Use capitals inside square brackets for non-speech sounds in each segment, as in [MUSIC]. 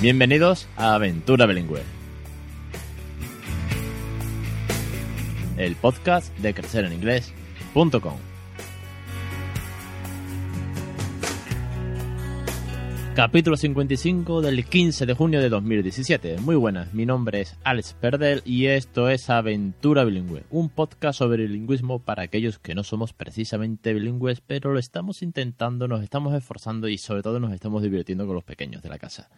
Bienvenidos a Aventura Bilingüe. El podcast de crecereninglés.com. Capítulo 55 del 15 de junio de 2017. Muy buenas, mi nombre es Alex Perdel y esto es Aventura Bilingüe, un podcast sobre bilingüismo para aquellos que no somos precisamente bilingües, pero lo estamos intentando, nos estamos esforzando y sobre todo nos estamos divirtiendo con los pequeños de la casa.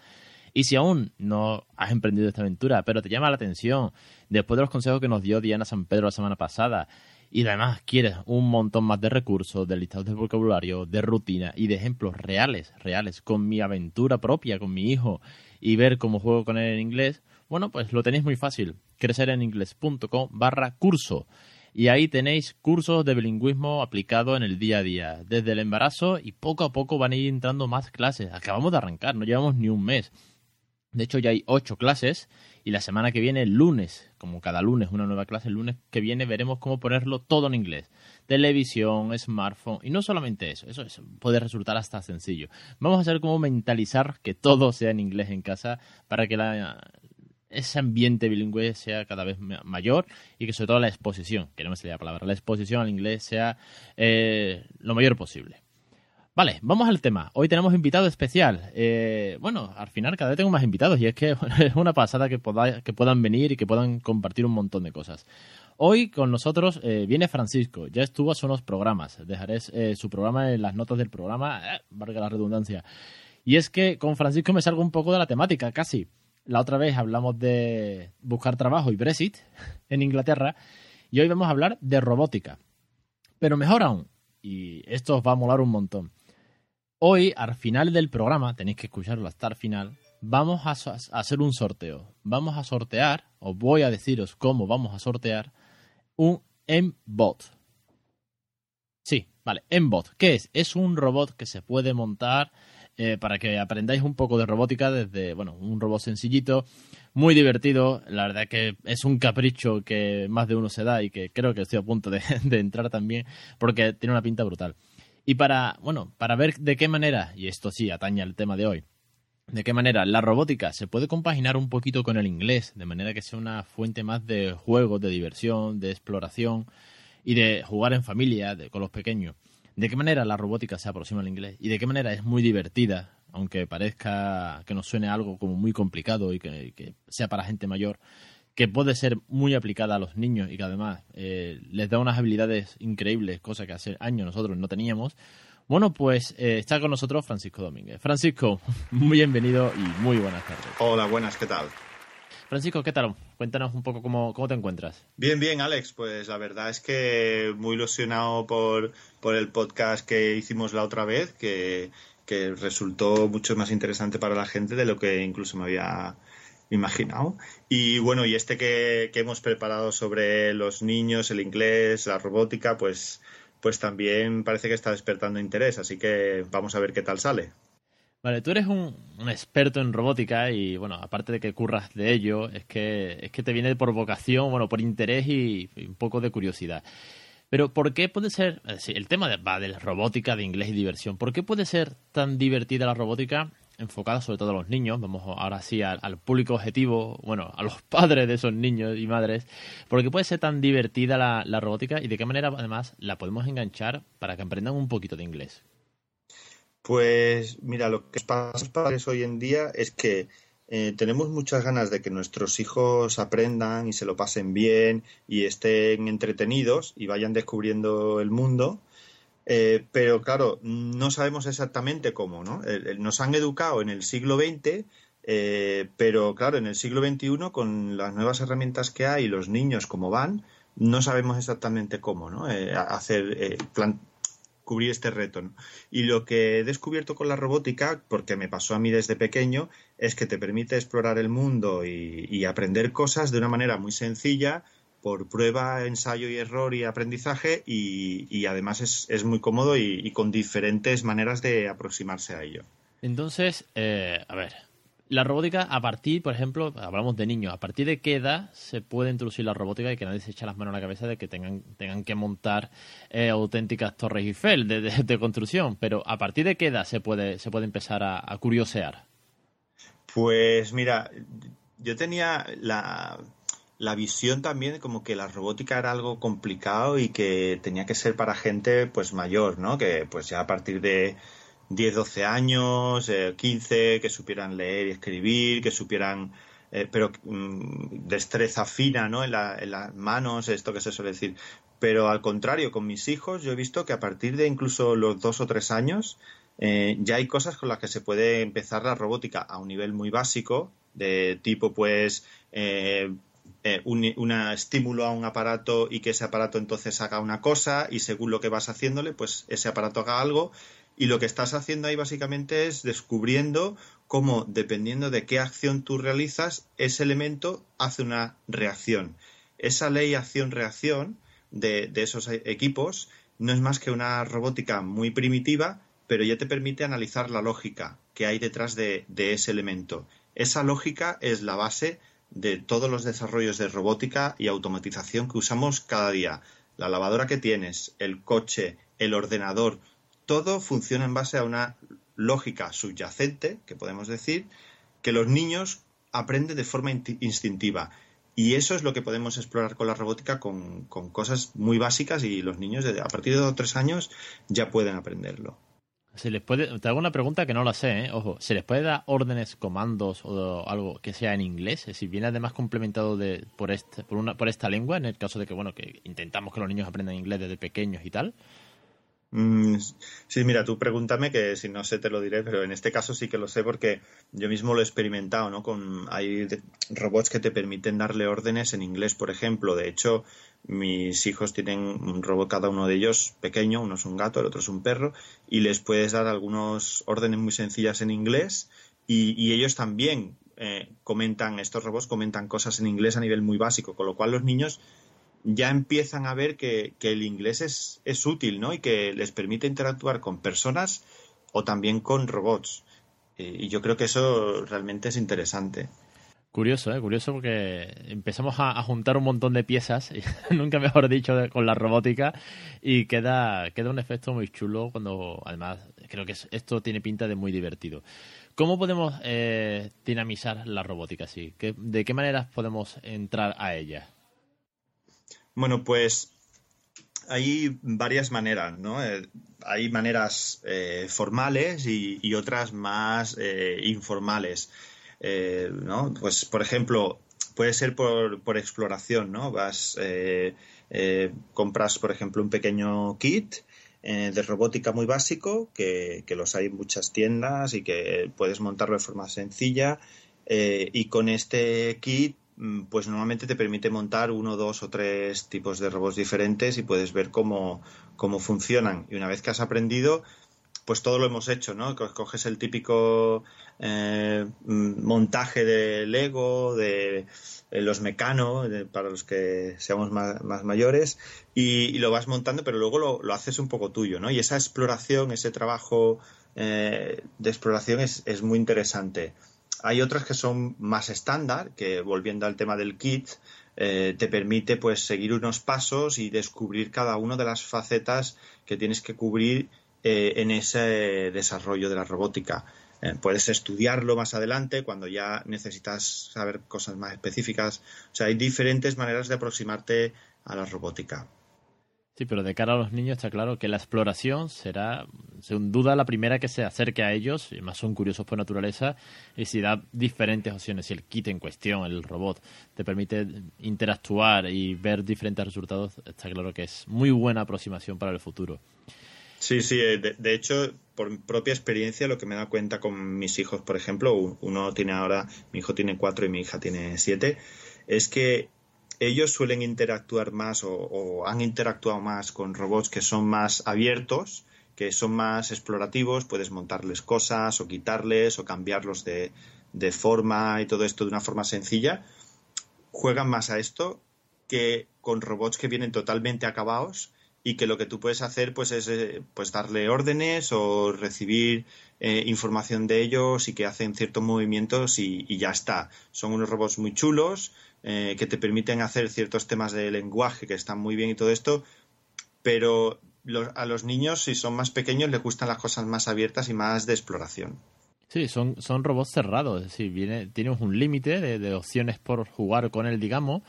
Y si aún no has emprendido esta aventura, pero te llama la atención, después de los consejos que nos dio Diana San Pedro la semana pasada, y además quieres un montón más de recursos, de listados de vocabulario, de rutina y de ejemplos reales, reales, con mi aventura propia, con mi hijo, y ver cómo juego con él en inglés, bueno, pues lo tenéis muy fácil. crecereningles.com barra curso. Y ahí tenéis cursos de bilingüismo aplicado en el día a día, desde el embarazo y poco a poco van a ir entrando más clases. Acabamos de arrancar, no llevamos ni un mes. De hecho, ya hay ocho clases y la semana que viene, el lunes, como cada lunes una nueva clase, el lunes que viene veremos cómo ponerlo todo en inglés. Televisión, smartphone y no solamente eso, eso, puede resultar hasta sencillo. Vamos a hacer cómo mentalizar que todo sea en inglés en casa para que ese ambiente bilingüe sea cada vez mayor y que sobre todo la exposición, que no me salía la palabra, la exposición al inglés sea eh, lo mayor posible. Vale, vamos al tema. Hoy tenemos invitado especial. Eh, bueno, al final cada vez tengo más invitados y es que [LAUGHS] es una pasada que, puedan venir y que puedan compartir un montón de cosas. Hoy con nosotros eh, viene Francisco. Ya estuvo hace unos programas. Dejaré eh, su programa en las notas del programa, valga la redundancia. Y es que con Francisco me salgo un poco de la temática, casi. La otra vez hablamos de buscar trabajo y Brexit [LAUGHS] en Inglaterra y hoy vamos a hablar de robótica. Pero mejor aún, y esto os va a molar un montón Hoy, al final del programa, tenéis que escucharlo hasta el final, vamos a, hacer un sorteo. Vamos a sortear, os voy a deciros cómo vamos a sortear, un M-Bot. Sí, vale, M-Bot. ¿Qué es? Es un robot que se puede montar eh, para que aprendáis un poco de robótica desde, bueno, un robot sencillito, muy divertido. La verdad que es un capricho que más de uno se da y que creo que estoy a punto de [LAUGHS] entrar también porque tiene una pinta brutal. Y para, bueno, para ver de qué manera, y esto sí atañe al tema de hoy, de qué manera la robótica se puede compaginar un poquito con el inglés, de manera que sea una fuente más de juego, de diversión, de exploración y de jugar en familia con los pequeños. De qué manera la robótica se aproxima al inglés y de qué manera es muy divertida, aunque parezca que nos suene algo como muy complicado y que sea para gente mayor que puede ser muy aplicada a los niños y que además eh, les da unas habilidades increíbles, cosa que hace años nosotros no teníamos. Bueno, pues eh, está con nosotros Francisco Domínguez. Francisco, [LAUGHS] muy bienvenido y muy buenas tardes. Hola, buenas, ¿qué tal? Francisco, ¿qué tal? Cuéntanos un poco cómo, cómo te encuentras. Bien, bien, Alex. Pues la verdad es que muy ilusionado por, por el podcast que hicimos la otra vez, que, que resultó mucho más interesante para la gente de lo que incluso me había imaginado. Y bueno, y este que, hemos preparado sobre los niños, el inglés, la robótica, pues, pues también parece que está despertando interés, así que vamos a ver qué tal sale. Vale, tú eres un, experto en robótica y bueno, aparte de que curras de ello, es que, es que te viene por vocación, bueno, por interés y, un poco de curiosidad. Pero ¿por qué puede ser, el tema de, va de robótica, de inglés y diversión, ¿por qué puede ser tan divertida la robótica enfocada sobre todo a los niños, vamos ahora sí al, público objetivo, bueno, a los [LAUGHS] padres de esos niños y madres, porque puede ser tan divertida la, robótica y de qué manera además la podemos enganchar para que aprendan un poquito de inglés. Pues mira, lo que pasa a padres hoy en día es que eh, tenemos muchas ganas de que nuestros hijos aprendan y se lo pasen bien y estén entretenidos y vayan descubriendo el mundo, eh, pero claro, no sabemos exactamente cómo, ¿no? nos han educado en el siglo XX, eh, pero claro, en el siglo XXI, con las nuevas herramientas que hay, los niños como van, no sabemos exactamente cómo, ¿no? Eh, hacer, cubrir este reto. Y lo que he descubierto con la robótica, porque me pasó a mí desde pequeño, es que te permite explorar el mundo y aprender cosas de una manera muy sencilla, por prueba, ensayo y error y aprendizaje y, además es, muy cómodo y, con diferentes maneras de aproximarse a ello. Entonces, eh, a ver, la robótica a partir, por ejemplo, hablamos de niños, ¿a partir de qué edad se puede introducir la robótica y que nadie se eche las manos a la cabeza de que tengan, tengan que montar eh, auténticas torres Eiffel de, de, construcción? Pero ¿a partir de qué edad se puede, se puede empezar a curiosear? Pues mira, yo tenía la, la visión también como que la robótica era algo complicado y que tenía que ser para gente pues mayor, ¿no? Que pues ya a partir de 10, 12 años, 15, eh, que supieran leer y escribir, que supieran, eh, pero mm, destreza fina, ¿no? En, en las manos, esto que se suele decir. Pero al contrario, con mis hijos yo he visto que a partir de incluso los dos o tres años eh, ya hay cosas con las que se puede empezar la robótica a un nivel muy básico, de tipo pues eh, un, estímulo a un aparato y que ese aparato entonces haga una cosa y según lo que vas haciéndole, pues ese aparato haga algo. Y lo que estás haciendo ahí básicamente es descubriendo cómo, dependiendo de qué acción tú realizas, ese elemento hace una reacción. Esa ley acción-reacción de, esos equipos no es más que una robótica muy primitiva, pero ya te permite analizar la lógica que hay detrás de ese elemento. Esa lógica es la base de todos los desarrollos de robótica y automatización que usamos cada día. La lavadora que tienes, el coche, el ordenador, todo funciona en base a una lógica subyacente, que podemos decir, que los niños aprenden de forma instintiva. Y eso es lo que podemos explorar con la robótica con, cosas muy básicas y los niños a partir de dos o tres años ya pueden aprenderlo. Se les puede, te hago una pregunta que no la sé, ¿eh? ojo, ¿se les puede dar órdenes, comandos o algo que sea en inglés? Si viene además complementado de, por, este, por, una, por esta lengua, en el caso de que, bueno, que intentamos que los niños aprendan inglés desde pequeños y tal. Mm, sí, mira, tú pregúntame que si no sé te lo diré, pero en este caso sí que lo sé porque yo mismo lo he experimentado, ¿no? Con, hay robots que te permiten darle órdenes en inglés, por ejemplo. De hecho, mis hijos tienen un robot, cada uno de ellos pequeño, uno es un gato, el otro es un perro, y les puedes dar algunas órdenes muy sencillas en inglés y, ellos también eh, comentan, estos robots comentan cosas en inglés a nivel muy básico, con lo cual los niños ya empiezan a ver que, el inglés es, es, útil, ¿no? Y que les permite interactuar con personas o también con robots. Eh, y yo creo que eso realmente es interesante. Curioso, ¿eh? Curioso porque empezamos a, juntar un montón de piezas, [LAUGHS] nunca mejor dicho, con la robótica, y queda, queda un efecto muy chulo cuando, además, creo que esto tiene pinta de muy divertido. ¿Cómo podemos eh, dinamizar la robótica así? ¿De qué maneras podemos entrar a ella? Bueno, pues hay varias maneras, ¿no? Eh, hay maneras eh, formales y, otras más informales. Eh. Pues, por ejemplo, puede ser por, por exploración, ¿no? Vas, eh, eh, compras, por ejemplo, un pequeño kit de robótica muy básico, que, los hay en muchas tiendas y que puedes montarlo de forma sencilla. y con este kit, mm, pues normalmente te permite montar uno, dos o tres tipos de robots diferentes y puedes ver cómo, cómo funcionan. Y una vez que has aprendido, pues todo lo hemos hecho, ¿no? Coges el típico eh, montaje de Lego, de, los mecanos, para los que seamos más, mayores, y, lo vas montando, pero luego lo, haces un poco tuyo, ¿no? Y esa exploración, ese trabajo eh, de exploración es, muy interesante. Hay otras que son más estándar, que volviendo al tema del kit, eh, te permite pues seguir unos pasos y descubrir cada una de las facetas que tienes que cubrir eh, en ese desarrollo de la robótica. Eh, puedes estudiarlo más adelante cuando ya necesitas saber cosas más específicas. O sea, hay diferentes maneras de aproximarte a la robótica. Sí, pero de cara a los niños está claro que la exploración será, sin duda, la primera que se acerque a ellos, y más son curiosos por naturaleza, y si da diferentes opciones, si el kit en cuestión, el robot, te permite interactuar y ver diferentes resultados, está claro que es muy buena aproximación para el futuro. Sí, sí, eh, de, hecho, por propia experiencia, lo que me da cuenta con mis hijos, por ejemplo, uno tiene ahora, mi hijo tiene cuatro y mi hija tiene siete, es que ellos suelen interactuar más o, han interactuado más con robots que son más abiertos, que son más explorativos, puedes montarles cosas o quitarles o cambiarlos de, de forma y todo esto de una forma sencilla, juegan más a esto que con robots que vienen totalmente acabados y que lo que tú puedes hacer pues es eh, pues darle órdenes o recibir eh, información de ellos y que hacen ciertos movimientos y, ya está. Son unos robots muy chulos eh, que te permiten hacer ciertos temas de lenguaje que están muy bien y todo esto, pero a los niños si son más pequeños les gustan las cosas más abiertas y más de exploración. Sí, son, son robots cerrados, es decir, viene, tienes un límite de, de opciones por jugar con él, digamos,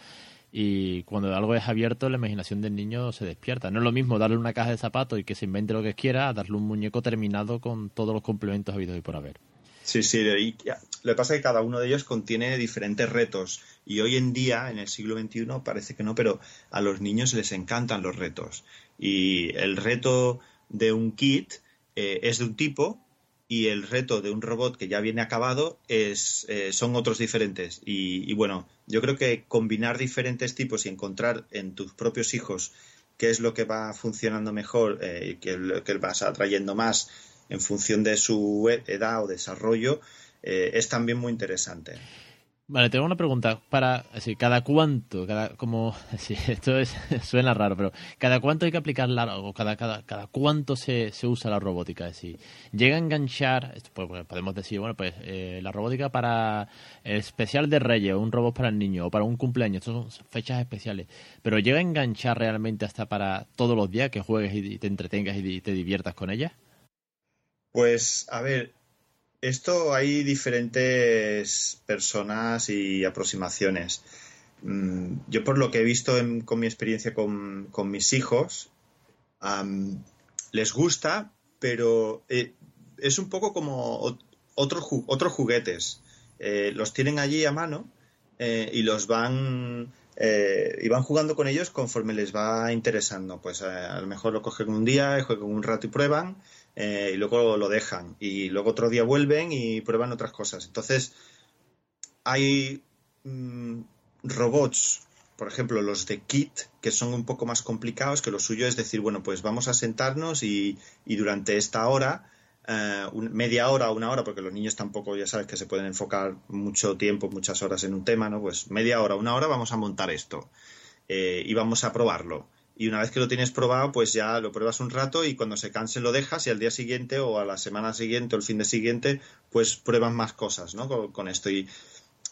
y cuando algo es abierto la imaginación del niño se despierta. No es lo mismo darle una caja de zapatos y que se invente lo que quiera a darle un muñeco terminado con todos los complementos habidos y por haber. Sí, sí, lo que pasa es que cada uno de ellos contiene diferentes retos y hoy en día, en el siglo XXI, parece que no, pero a los niños les encantan los retos. Y el reto de un kit eh, es de un tipo y el reto de un robot que ya viene acabado es, eh, son otros diferentes. Y, bueno, yo creo que combinar diferentes tipos y encontrar en tus propios hijos qué es lo que va funcionando mejor eh, y qué, que vas atrayendo más en función de su edad o desarrollo eh, es también muy interesante. Vale, tengo una pregunta para, así, cada cuánto, cada, como, [LAUGHS] esto es, [LAUGHS] suena raro, pero cada cuánto hay que aplicar la, o cada, cada, cada cuánto se, se usa la robótica, es llega a enganchar, pues, podemos decir, bueno, pues eh, la robótica para el especial de Reyes, un robot para el niño, o para un cumpleaños, estas son fechas especiales, pero llega a enganchar realmente hasta para todos los días que juegues y te entretengas y te diviertas con ella. Pues, a ver, esto hay diferentes personas y aproximaciones. Mm, yo por lo que he visto con mi experiencia con, mis hijos, les gusta, pero eh, es un poco como otros juguetes. Eh, los tienen allí a mano eh, y los van y van jugando con ellos conforme les va interesando. Pues a lo mejor lo cogen un día, juegan un rato y prueban eh, y luego lo dejan y luego otro día vuelven y prueban otras cosas. Entonces, hay mm, robots, por ejemplo, los de Kit, que son un poco más complicados, que lo suyo es decir, bueno, pues vamos a sentarnos y, durante esta hora, eh, media hora una hora, porque los niños tampoco, ya sabes, que se pueden enfocar mucho tiempo, muchas horas en un tema, ¿no? Pues media hora, una hora vamos a montar esto eh, y vamos a probarlo y una vez que lo tienes probado, pues ya lo pruebas un rato y cuando se canse lo dejas y al día siguiente o a la semana siguiente o el fin de siguiente, pues pruebas más cosas, ¿no? Con, esto. Y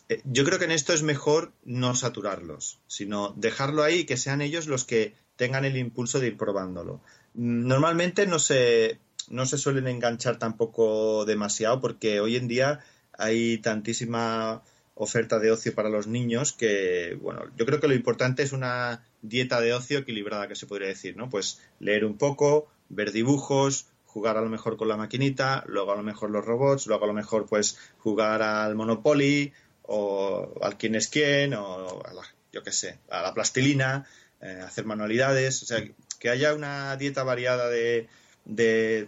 eh, yo creo que en esto es mejor no saturarlos, sino dejarlo ahí y que sean ellos los que tengan el impulso de ir probándolo. Normalmente no se, no se suelen enganchar tampoco demasiado porque hoy en día hay tantísima oferta de ocio para los niños que, bueno, yo creo que lo importante es una dieta de ocio equilibrada, que se podría decir, ¿no? Pues leer un poco, ver dibujos, jugar a lo mejor con la maquinita, luego a lo mejor los robots, luego a lo mejor pues jugar al Monopoly o al quién es quién o a la, yo qué sé, a la plastilina, eh, hacer manualidades, o sea, que haya una dieta variada de, de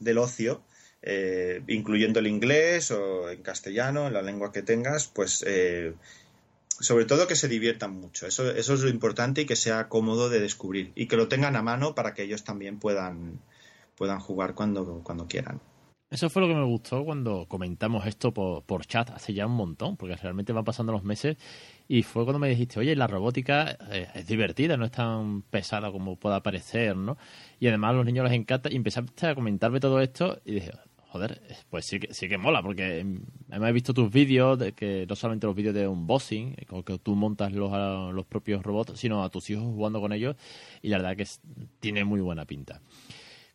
del ocio, eh, incluyendo el inglés o en castellano, en la lengua que tengas, pues eh, sobre todo que se diviertan mucho. Eso, eso es lo importante y que sea cómodo de descubrir y que lo tengan a mano para que ellos también puedan, puedan jugar cuando, cuando quieran. Eso fue lo que me gustó cuando comentamos esto por, por, chat hace ya un montón, porque realmente van pasando los meses y fue cuando me dijiste, oye, la robótica eh, es divertida, no es tan pesada como pueda parecer, ¿no? Y además a los niños les encanta y empezaste a comentarme todo esto y dije, Joder, pues sí que, sí que mola, porque he visto tus vídeos, de que no solamente los vídeos de unboxing, como que tú montas los, los propios robots, sino a tus hijos jugando con ellos, y la verdad que tiene muy buena pinta.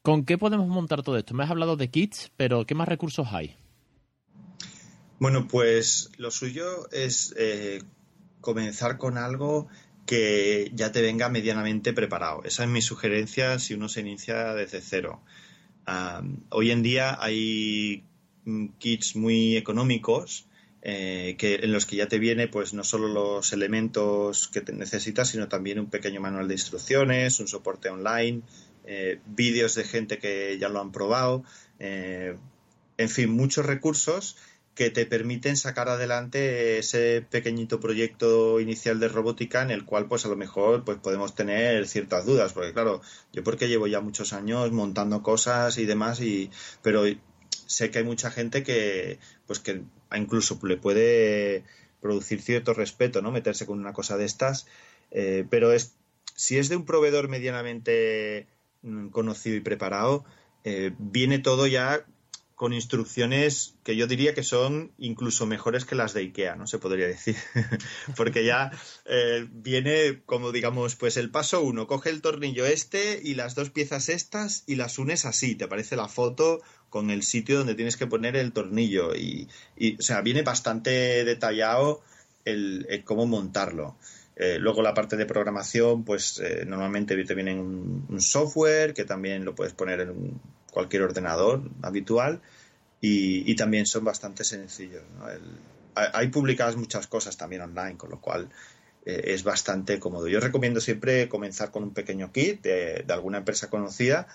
¿Con qué podemos montar todo esto? Me has hablado de kits, pero ¿qué más recursos hay? Bueno, pues lo suyo es eh, comenzar con algo que ya te venga medianamente preparado. Esa es mi sugerencia si uno se inicia desde cero hoy en día hay mm, kits muy económicos eh, que, en los que ya te viene pues no solo los elementos que te necesitas, sino también un pequeño manual de instrucciones, un soporte online, eh, vídeos de gente que ya lo han probado, eh, en fin, muchos recursos que te permiten sacar adelante ese pequeñito proyecto inicial de robótica en el cual pues a lo mejor pues podemos tener ciertas dudas. Porque claro yo porque llevo ya muchos años montando cosas y demás y pero sé que hay mucha gente que pues que incluso le puede producir cierto respeto no meterse con una cosa de estas. Eh, pero es si es de un proveedor medianamente mm, conocido y preparado eh, viene todo ya con instrucciones que yo diría que son incluso mejores que las de IKEA, ¿no? Se podría decir. [LAUGHS] Porque ya eh, viene como digamos, pues el paso uno, coge el tornillo este y las dos piezas estas y las unes así, te aparece la foto con el sitio donde tienes que poner el tornillo y, o sea, viene bastante detallado el, cómo montarlo. Eh, luego la parte de programación, pues eh, normalmente te viene un, un, software que también lo puedes poner en cualquier ordenador habitual y, también son bastante sencillos. hay publicadas muchas cosas también online, con lo cual eh, es bastante cómodo. Yo recomiendo siempre comenzar con un pequeño kit de, alguna empresa conocida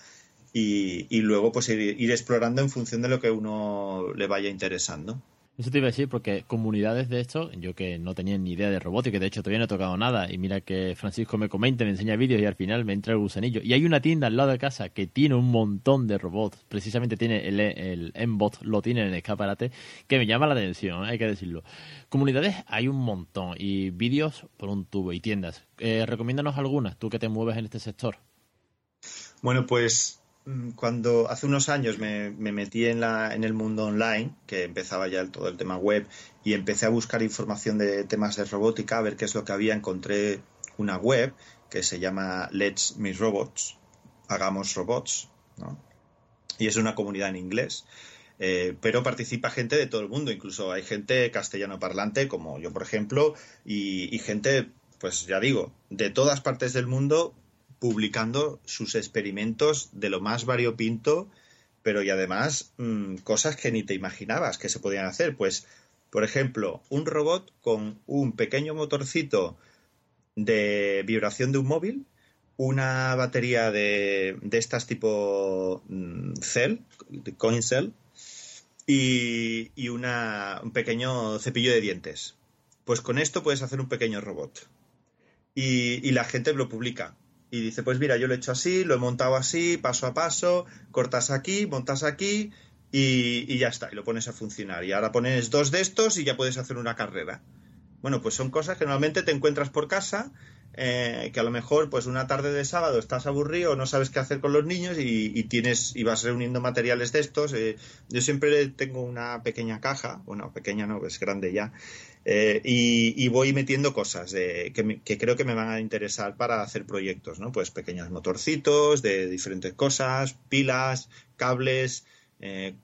y, luego pues ir, explorando en función de lo que uno le vaya interesando. Eso te iba a decir porque comunidades de esto, yo que no tenía ni idea de robótica, de hecho todavía no he tocado nada, y mira que Francisco me comenta, me enseña vídeos y al final me entra el gusanillo. Y hay una tienda al lado de casa que tiene un montón de robots, precisamente tiene el, el M-Bot, lo tiene en el escaparate, que me llama la atención, hay que decirlo. Comunidades hay un montón, y vídeos por un tubo, y tiendas. Eh, recomiéndanos algunas, tú que te mueves en este sector. Bueno, pues cuando hace unos años me, metí en, la, en el mundo online, que empezaba ya todo el tema web, y empecé a buscar información de temas de robótica, a ver qué es lo que había, encontré una web que se llama Let's Make Robots, Hagamos Robots, y es una comunidad en inglés. Eh, pero participa gente de todo el mundo, incluso hay gente castellano parlante, como yo, por ejemplo, y gente, pues ya digo, de todas partes del mundo publicando sus experimentos de lo más variopinto, pero y además mm, cosas que ni te imaginabas que se podían hacer. Pues, por ejemplo, un robot con un pequeño motorcito de vibración de un móvil, una batería de, de estas tipo mm, cell, coin cell, y, y una, un pequeño cepillo de dientes. Pues con esto puedes hacer un pequeño robot. Y la gente lo publica y dice, pues mira, yo lo he hecho así, lo he montado así, paso a paso, cortas aquí, montas aquí y, ya está, y lo pones a funcionar. Y ahora pones dos de estos y ya puedes hacer una carrera. Bueno, pues son cosas que normalmente te encuentras por casa, eh, que a lo mejor pues una tarde de sábado estás aburrido, no sabes qué hacer con los niños y, tienes y vas reuniendo materiales de estos. Eh, yo siempre tengo una pequeña caja, bueno, pequeña no, es grande ya, eh, y, voy metiendo cosas que, creo que me van a interesar para hacer proyectos, ¿no? Pues pequeños motorcitos de diferentes cosas, pilas, cables, eh,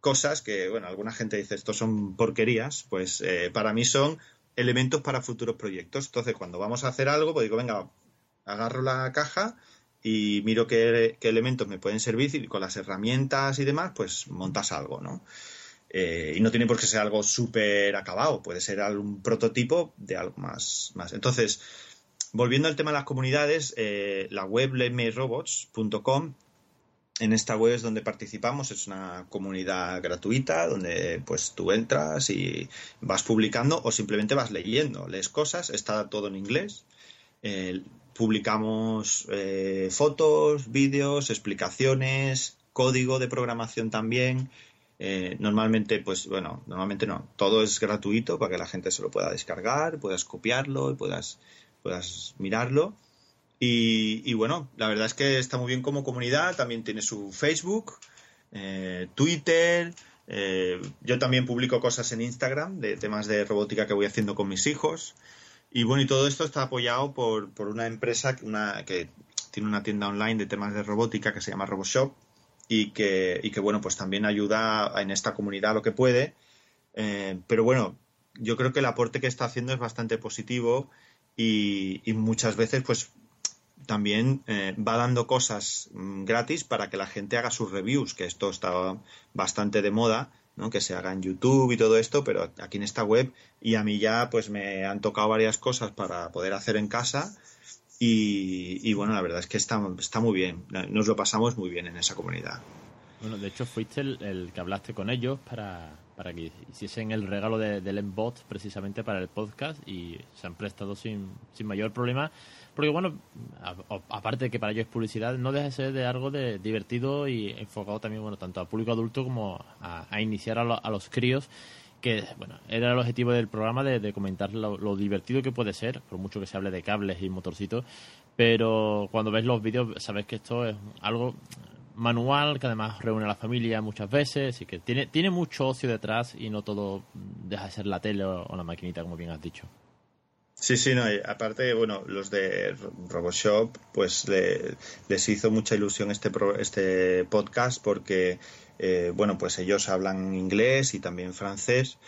cosas que, bueno, alguna gente dice esto son porquerías, pues eh, para mí son elementos para futuros proyectos. Entonces, cuando vamos a hacer algo, pues digo, venga, agarro la caja y miro qué elementos me pueden servir y con las herramientas y demás, pues montas algo, ¿no? Eh, y no tiene por qué ser algo súper acabado, puede ser algún prototipo de algo más. más. Entonces, volviendo al tema de las comunidades, eh, la web letmerobots.com en esta web es donde participamos, es una comunidad gratuita donde pues tú entras y vas publicando o simplemente vas leyendo, lees cosas, está todo en inglés. Eh, publicamos fotos, vídeos, explicaciones, código de programación también. Eh, normalmente, pues bueno, normalmente no, todo es gratuito para que la gente se lo pueda descargar, puedas copiarlo y puedas, puedas mirarlo. Y, bueno, la verdad es que está muy bien como comunidad, también tiene su Facebook, eh, Twitter, eh, yo también publico cosas en Instagram de temas de robótica que voy haciendo con mis hijos. Y bueno, y todo esto está apoyado por, por una empresa una, que tiene una tienda online de temas de robótica que se llama RoboShop y que, y que bueno, pues también ayuda en esta comunidad lo que puede. Eh, pero bueno, yo creo que el aporte que está haciendo es bastante positivo y, muchas veces pues también eh, va dando cosas mm, gratis para que la gente haga sus reviews, que esto está bastante de moda, ¿no? que se haga en YouTube y todo esto, pero aquí en esta web y a mí ya pues me han tocado varias cosas para poder hacer en casa y, bueno, la verdad es que está, está muy bien. Nos lo pasamos muy bien en esa comunidad. Bueno, de hecho fuiste el, que hablaste con ellos para, para que hiciesen el regalo de, del Embot precisamente para el podcast y se han prestado sin, sin mayor problema. Porque bueno, aparte de que para ellos es publicidad, no deja de ser de algo de divertido y enfocado también, bueno, tanto al público adulto como a, iniciar a, a los críos que bueno, era el objetivo del programa de, comentar lo, divertido que puede ser, por mucho que se hable de cables y motorcitos, pero cuando ves los vídeos sabes que esto es algo manual que además reúne a la familia muchas veces y que tiene, tiene mucho ocio detrás y no todo deja de ser la tele o, la maquinita, como bien has dicho. Sí, sí, no, aparte, bueno, los de RoboShop, pues les hizo mucha ilusión este, este podcast porque, eh, bueno, pues ellos hablan inglés y también francés,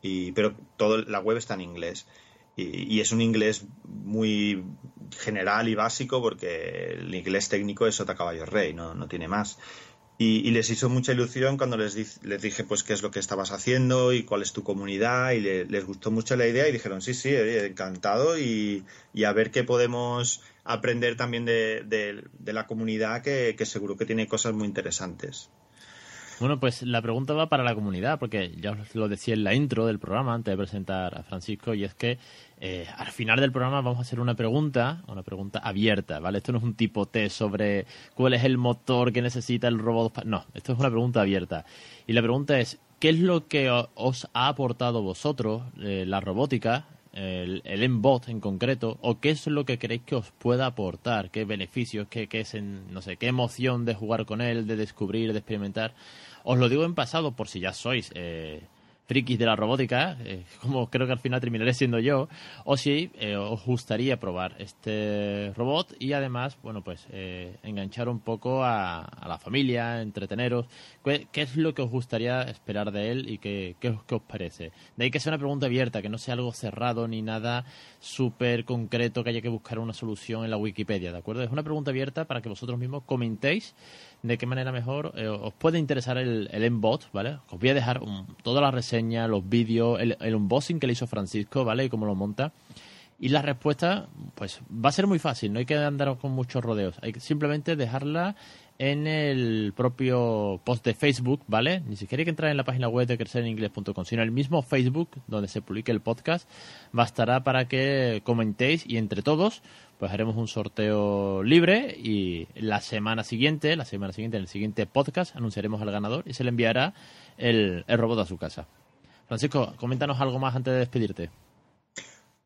y, pero todo, la web está en inglés. Y, es un inglés muy general y básico porque el inglés técnico es Sota Caballo Rey, no, tiene más. Y, les hizo mucha ilusión cuando les, les dije pues qué es lo que estabas haciendo y cuál es tu comunidad y les gustó mucho la idea y dijeron sí, sí, encantado y, a ver qué podemos aprender también de, la comunidad que, seguro que tiene cosas muy interesantes. Bueno, pues la pregunta va para la comunidad, porque ya os lo decía en la intro del programa antes de presentar a Francisco, y es que eh, al final del programa vamos a hacer una pregunta, una pregunta abierta, ¿vale? Esto no es un tipo test sobre cuál es el motor que necesita el robot. No, esto es una pregunta abierta. Y la pregunta es, ¿qué es lo que os ha aportado vosotros eh, la robótica, el, el M-Bot en concreto, o qué es lo que creéis que os pueda aportar? ¿Qué beneficios? ¿Qué, qué es no sé, qué emoción de jugar con él, de descubrir, de experimentar? Os lo digo en pasado por si ya sois... Eh, frikis de la robótica, eh, como creo que al final terminaré siendo yo, o si eh, os gustaría probar este robot y además, bueno, pues eh, enganchar un poco a, la familia, entreteneros. ¿Qué, es lo que os gustaría esperar de él y qué, qué, os parece? De ahí que sea una pregunta abierta, que no sea algo cerrado ni nada súper concreto que haya que buscar una solución en la Wikipedia, ¿de acuerdo? Es una pregunta abierta para que vosotros mismos comentéis de qué manera mejor eh, os puede interesar el, el Mbot, ¿vale? Os voy a dejar toda la reseña, los vídeos, el, el, unboxing que le hizo Francisco, ¿vale? Y cómo lo monta. Y la respuesta, pues va a ser muy fácil, no hay que andar con muchos rodeos. Hay que simplemente dejarla en el propio post de Facebook, ¿vale? Ni siquiera hay que entrar en la página web de crecereningles.com, sino el mismo Facebook donde se publique el podcast, bastará para que comentéis y entre todos pues haremos un sorteo libre y la semana siguiente, la semana siguiente, en el siguiente podcast, anunciaremos al ganador y se le enviará el, robot a su casa. Francisco, coméntanos algo más antes de despedirte.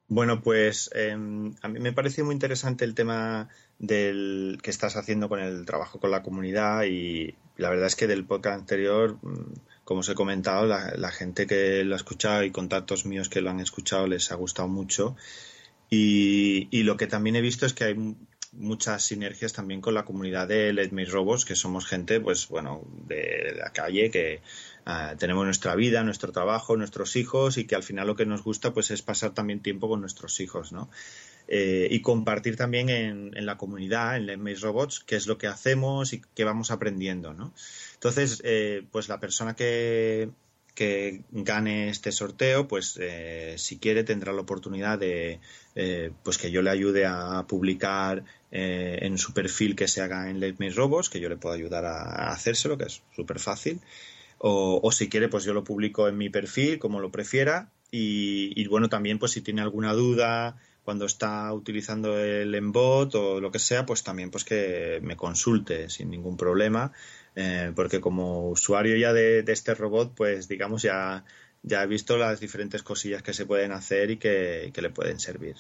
Bueno, pues em, a mí me parece muy interesante el tema del que estás haciendo con el trabajo con la comunidad y la verdad es que del podcast anterior, mm, como os he comentado, la gente que lo ha escuchado y contactos míos que lo han escuchado les ha gustado mucho y, lo que también he visto es que hay muchas sinergias también con la comunidad de Let Me Robots, que somos gente, pues bueno, de la calle, que ah, tenemos nuestra vida, nuestro trabajo, nuestros hijos y que al final lo que nos gusta pues es pasar también tiempo con nuestros hijos, ¿no? Eh, y compartir también en, la comunidad, en Let Me Robots, qué es lo que hacemos y qué vamos aprendiendo, ¿no? Entonces, eh, pues la persona que, que gane este sorteo, pues eh, si quiere tendrá la oportunidad de eh, pues que yo le ayude a publicar eh, en su perfil que se haga en Let Me que yo le puedo ayudar a, hacérselo, que es súper fácil. O, si quiere, pues yo lo publico en mi perfil, como lo prefiera. Y, y, bueno, también pues si tiene alguna duda cuando está utilizando el embot o lo que sea, pues también pues que me consulte sin ningún problema eh, porque como usuario ya de, este robot, pues digamos ya, ya he visto las diferentes cosillas que se pueden hacer y que, le pueden servir.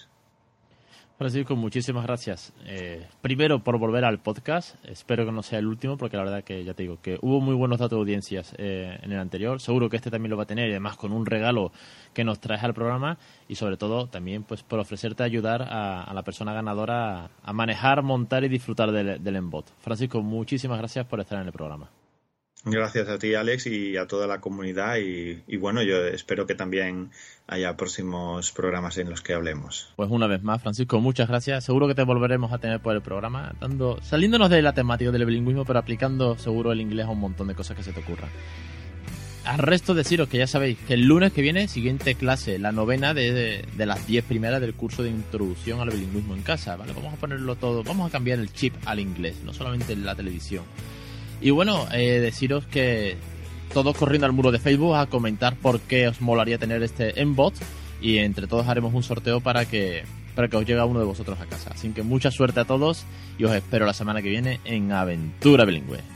Francisco, muchísimas gracias. Eh, primero por volver al podcast. Espero que no sea el último, porque la verdad que ya te digo que hubo muy buenos datos de audiencias eh, en el anterior. Seguro que este también lo va a tener y además con un regalo que nos traes al programa y sobre todo también pues por ofrecerte ayudar a, la persona ganadora a, manejar, montar y disfrutar del, del Embot. Francisco, muchísimas gracias por estar en el programa. Gracias a ti, Alex, y a toda la comunidad. Y, bueno, yo espero que también haya próximos programas en los que hablemos. Pues una vez más, Francisco, muchas gracias. Seguro que te volveremos a tener por el programa, dando, saliéndonos de la temática del bilingüismo, pero aplicando seguro el inglés a un montón de cosas que se te ocurran al resto deciros que ya sabéis que el lunes que viene, siguiente clase, la novena de, las 10 primeras del curso de introducción al bilingüismo en casa, ¿vale? Vamos a ponerlo todo, vamos a cambiar el chip al inglés, no solamente en la televisión. Y bueno, eh, deciros que todos corriendo al muro de Facebook a comentar por qué os molaría tener este Embot y entre todos haremos un sorteo para que para que os llegue uno de vosotros a casa. Así que mucha suerte a todos y os espero la semana que viene en Aventura Bilingüe.